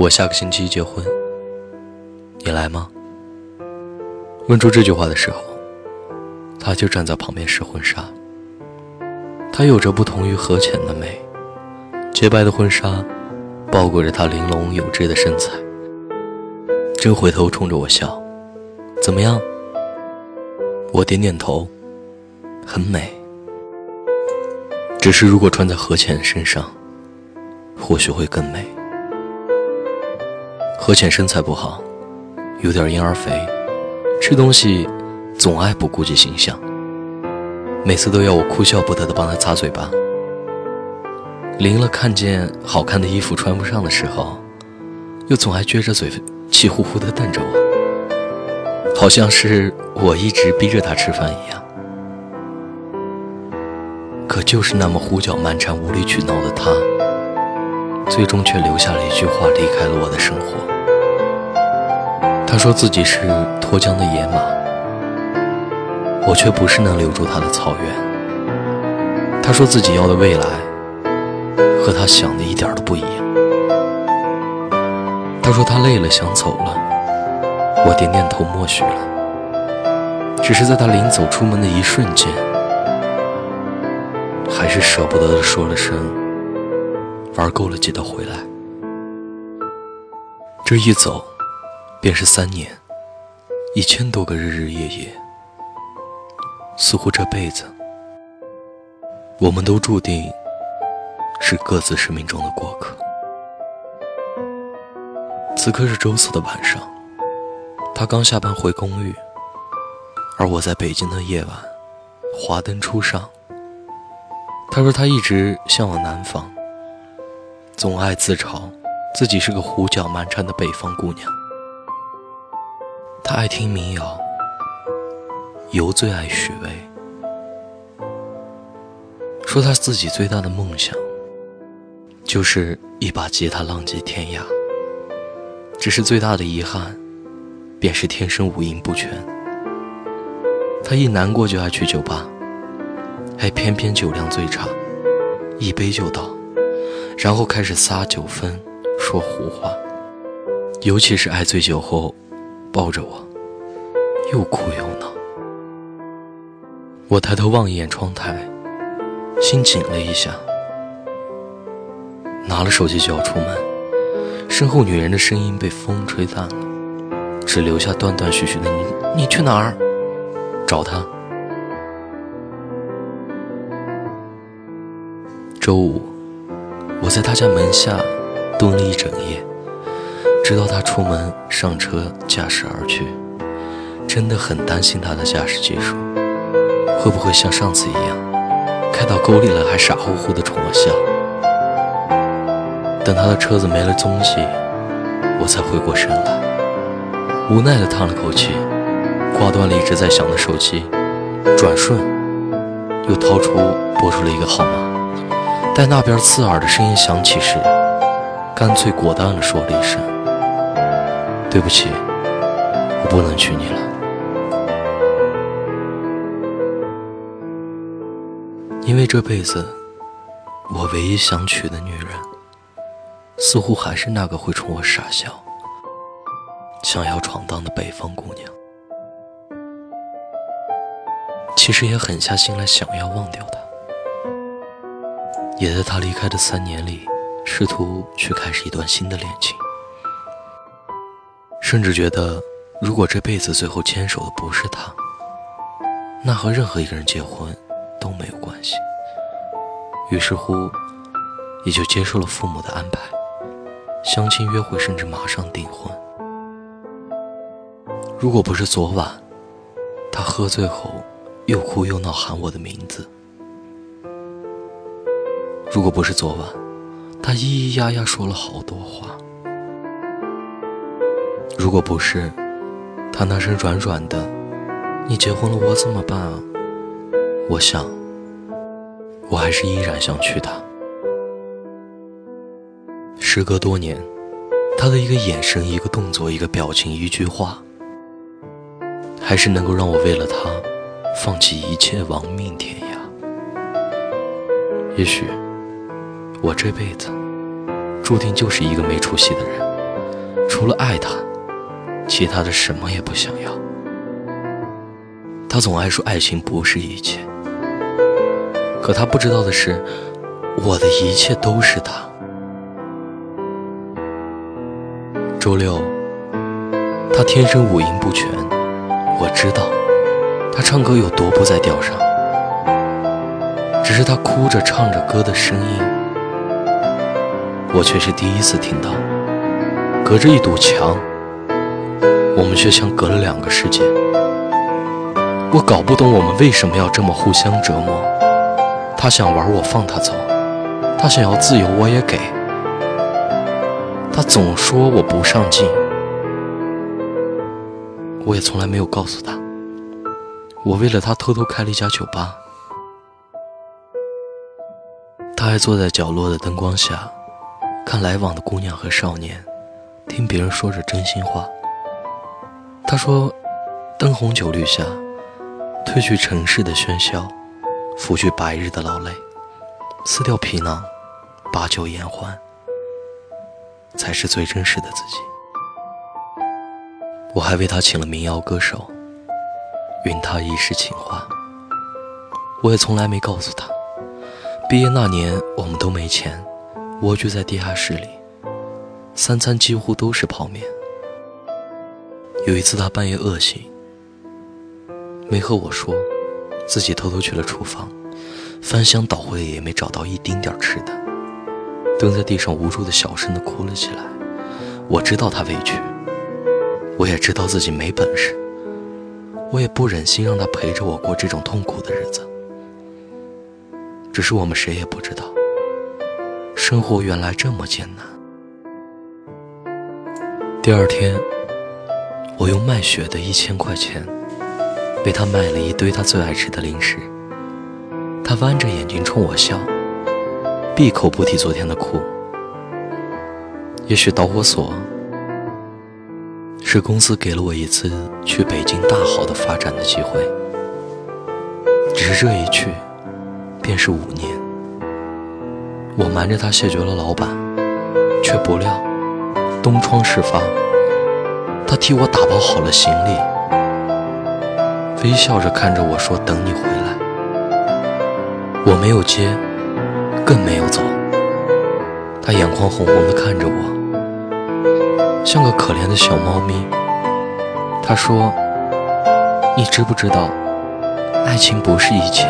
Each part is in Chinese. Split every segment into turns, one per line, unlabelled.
我下个星期结婚，你来吗？问出这句话的时候，他就站在旁边试婚纱。她有着不同于何浅的美，洁白的婚纱包裹着她玲珑有致的身材。正回头冲着我笑，怎么样？我点点头，很美。只是如果穿在何浅身上，或许会更美。何浅身材不好，有点婴儿肥，吃东西总爱不顾及形象，每次都要我哭笑不得的帮他擦嘴巴。临了看见好看的衣服穿不上的时候，又总爱撅着嘴，气呼呼的瞪着我，好像是我一直逼着他吃饭一样。可就是那么胡搅蛮缠、无理取闹的他。最终却留下了一句话，离开了我的生活。他说自己是脱缰的野马，我却不是能留住他的草原。他说自己要的未来，和他想的一点都不一样。他说他累了，想走了。我点点头，默许了。只是在他临走出门的一瞬间，还是舍不得的说了声。玩够了，记得回来。这一走，便是三年，一千多个日日夜夜。似乎这辈子，我们都注定是各自生命中的过客。此刻是周四的晚上，他刚下班回公寓，而我在北京的夜晚，华灯初上。他说他一直向往南方。总爱自嘲自己是个胡搅蛮缠的北方姑娘。他爱听民谣，尤最爱许巍。说他自己最大的梦想，就是一把吉他浪迹天涯。只是最大的遗憾，便是天生五音不全。他一难过就爱去酒吧，还偏偏酒量最差，一杯就倒。然后开始撒酒疯，说胡话，尤其是爱醉酒后，抱着我，又哭又闹。我抬头望一眼窗台，心紧了一下，拿了手机就要出门，身后女人的声音被风吹散了，只留下断断续续的“你你去哪儿？找他。”周五。我在他家门下蹲了一整夜，直到他出门上车驾驶而去。真的很担心他的驾驶技术，会不会像上次一样，开到沟里了还傻乎乎的冲我笑。等他的车子没了踪迹，我才回过神来，无奈的叹了口气，挂断了一直在响的手机，转瞬又掏出拨出了一个号码。待那边刺耳的声音响起时，干脆果断地说了一声：“对不起，我不能娶你了。”因为这辈子，我唯一想娶的女人，似乎还是那个会冲我傻笑、想要闯荡的北方姑娘。其实也狠下心来想要忘掉她。也在他离开的三年里，试图去开始一段新的恋情，甚至觉得，如果这辈子最后牵手的不是他，那和任何一个人结婚都没有关系。于是乎，也就接受了父母的安排，相亲约会，甚至马上订婚。如果不是昨晚，他喝醉后又哭又闹喊我的名字。如果不是昨晚，他咿咿呀呀说了好多话；如果不是他那声软软的“你结婚了，我怎么办啊？”我想，我还是依然想娶她。时隔多年，他的一个眼神、一个动作、一个表情、一句话，还是能够让我为了他放弃一切，亡命天涯。也许。我这辈子注定就是一个没出息的人。除了爱他，其他的什么也不想要。他总爱说爱情不是一切，可他不知道的是，我的一切都是他。周六，他天生五音不全，我知道他唱歌有多不在调上，只是他哭着唱着歌的声音，我却是第一次听到。隔着一堵墙，我们却像隔了两个世界。我搞不懂我们为什么要这么互相折磨。他想玩，我放他走；他想要自由，我也给。他总说我不上进，我也从来没有告诉他，我为了他偷偷开了一家酒吧。他还坐在角落的灯光下，看来往的姑娘和少年，听别人说着真心话。他说：“灯红酒绿下。”褪去尘世的喧嚣，拂去白日的劳累，撕掉皮囊，把酒言欢，才是最真实的自己。我还为他请了民谣歌手，允他一世情话。我也从来没告诉他，毕业那年我们都没钱，蜗居在地下室里，三餐几乎都是泡面。有一次他半夜饿醒。没和我说，自己偷偷去了厨房，翻箱倒柜也没找到一丁点吃的，蹲在地上无助的小声的哭了起来。我知道他委屈，我也知道自己没本事，我也不忍心让他陪着我过这种痛苦的日子。只是我们谁也不知道，生活原来这么艰难。第二天，我用卖血的一千块钱。为他买了一堆他最爱吃的零食，他弯着眼睛冲我笑，闭口不提昨天的苦。也许导火索是公司给了我一次去北京大好的发展的机会，只是这一去便是五年。我瞒着他谢绝了老板，却不料东窗事发，他替我打包好了行李。微笑着看着我说：“等你回来。”我没有接，更没有走。他眼眶红红的看着我，像个可怜的小猫咪。他说：“你知不知道，爱情不是一切？”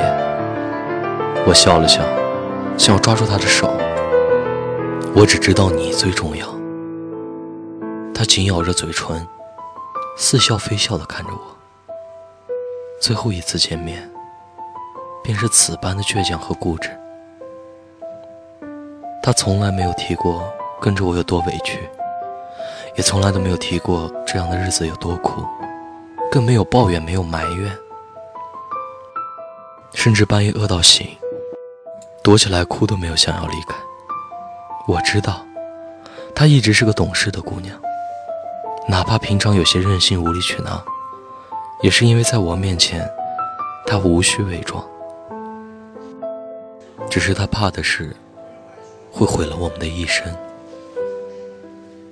我笑了笑，想要抓住他的手。我只知道你最重要。他紧咬着嘴唇，似笑非笑的看着我。最后一次见面，便是此般的倔强和固执。他从来没有提过跟着我有多委屈，也从来都没有提过这样的日子有多苦，更没有抱怨，没有埋怨，甚至半夜饿到醒，躲起来哭都没有想要离开。我知道，她一直是个懂事的姑娘，哪怕平常有些任性、无理取闹。也是因为在我面前，他无需伪装。只是他怕的是，会毁了我们的一生。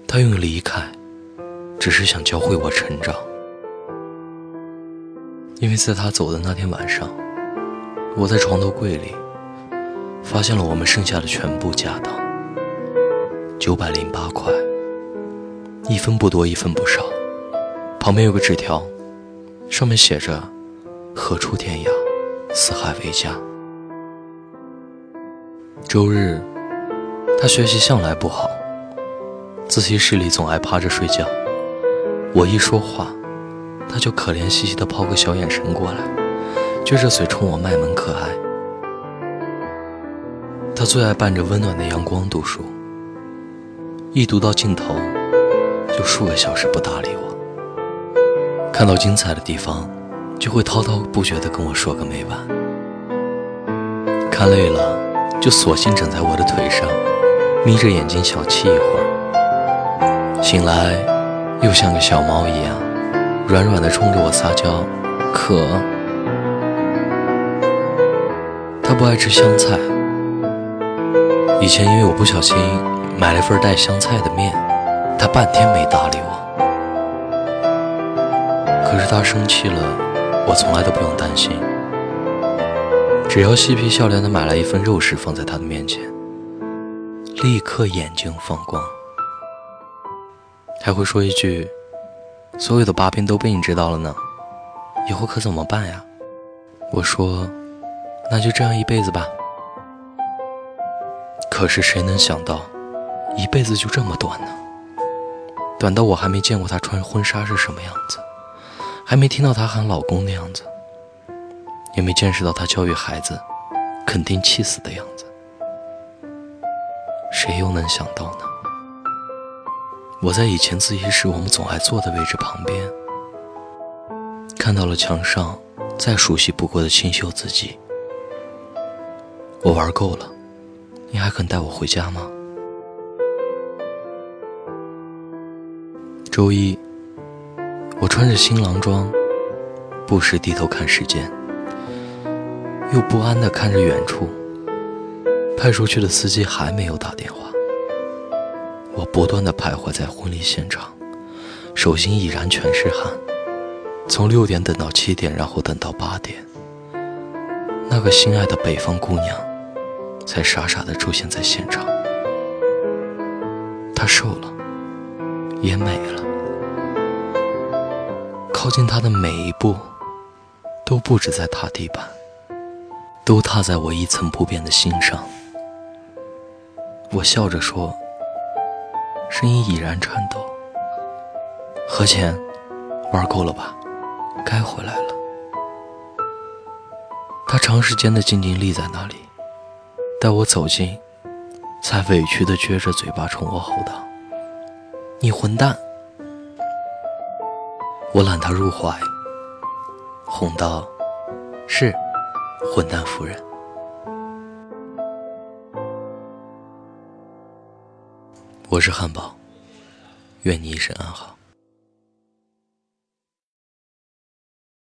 他用离开，只是想教会我成长。因为在他走的那天晚上，我在床头柜里，发现了我们剩下的全部家当，九百零八块，一分不多，一分不少。旁边有个纸条。上面写着“何处天涯，四海为家”。周日，他学习向来不好，自习室里总爱趴着睡觉。我一说话，他就可怜兮兮地抛个小眼神过来，撅着嘴冲我卖萌可爱。他最爱伴着温暖的阳光读书，一读到尽头，就数个小时不搭理我。看到精彩的地方，就会滔滔不绝地跟我说个没完。看累了，就索性枕在我的腿上，眯着眼睛小憩一会儿。醒来，又像个小猫一样，软软地冲着我撒娇，渴。他不爱吃香菜，以前因为我不小心买了份带香菜的面，他半天没搭理我。可是他生气了，我从来都不用担心。只要嬉皮笑脸地买来一份肉食放在他的面前，立刻眼睛放光，还会说一句：“所有的把柄都被你知道了呢，以后可怎么办呀？”我说：“那就这样一辈子吧。”可是谁能想到，一辈子就这么短呢？短到我还没见过她穿婚纱是什么样子。还没听到她喊老公的样子，也没见识到她教育孩子肯定气死的样子，谁又能想到呢？我在以前自习室我们总爱坐的位置旁边，看到了墙上再熟悉不过的清秀字迹。我玩够了，你还肯带我回家吗？周一。我穿着新郎装，不时低头看时间，又不安地看着远处。派出去的司机还没有打电话。我不断地徘徊在婚礼现场，手心已然全是汗。从六点等到七点，然后等到八点，那个心爱的北方姑娘，才傻傻地出现在现场。她瘦了，也美了。靠近他的每一步，都不止在踏地板，都踏在我一层不变的心上。我笑着说，声音已然颤抖：“何浅，玩够了吧？该回来了。”他长时间的静静立在那里，待我走近，才委屈的撅着嘴巴冲我吼道：“你混蛋！”我揽他入怀，哄道：“是，混蛋夫人。”我是汉堡，愿你一生安好。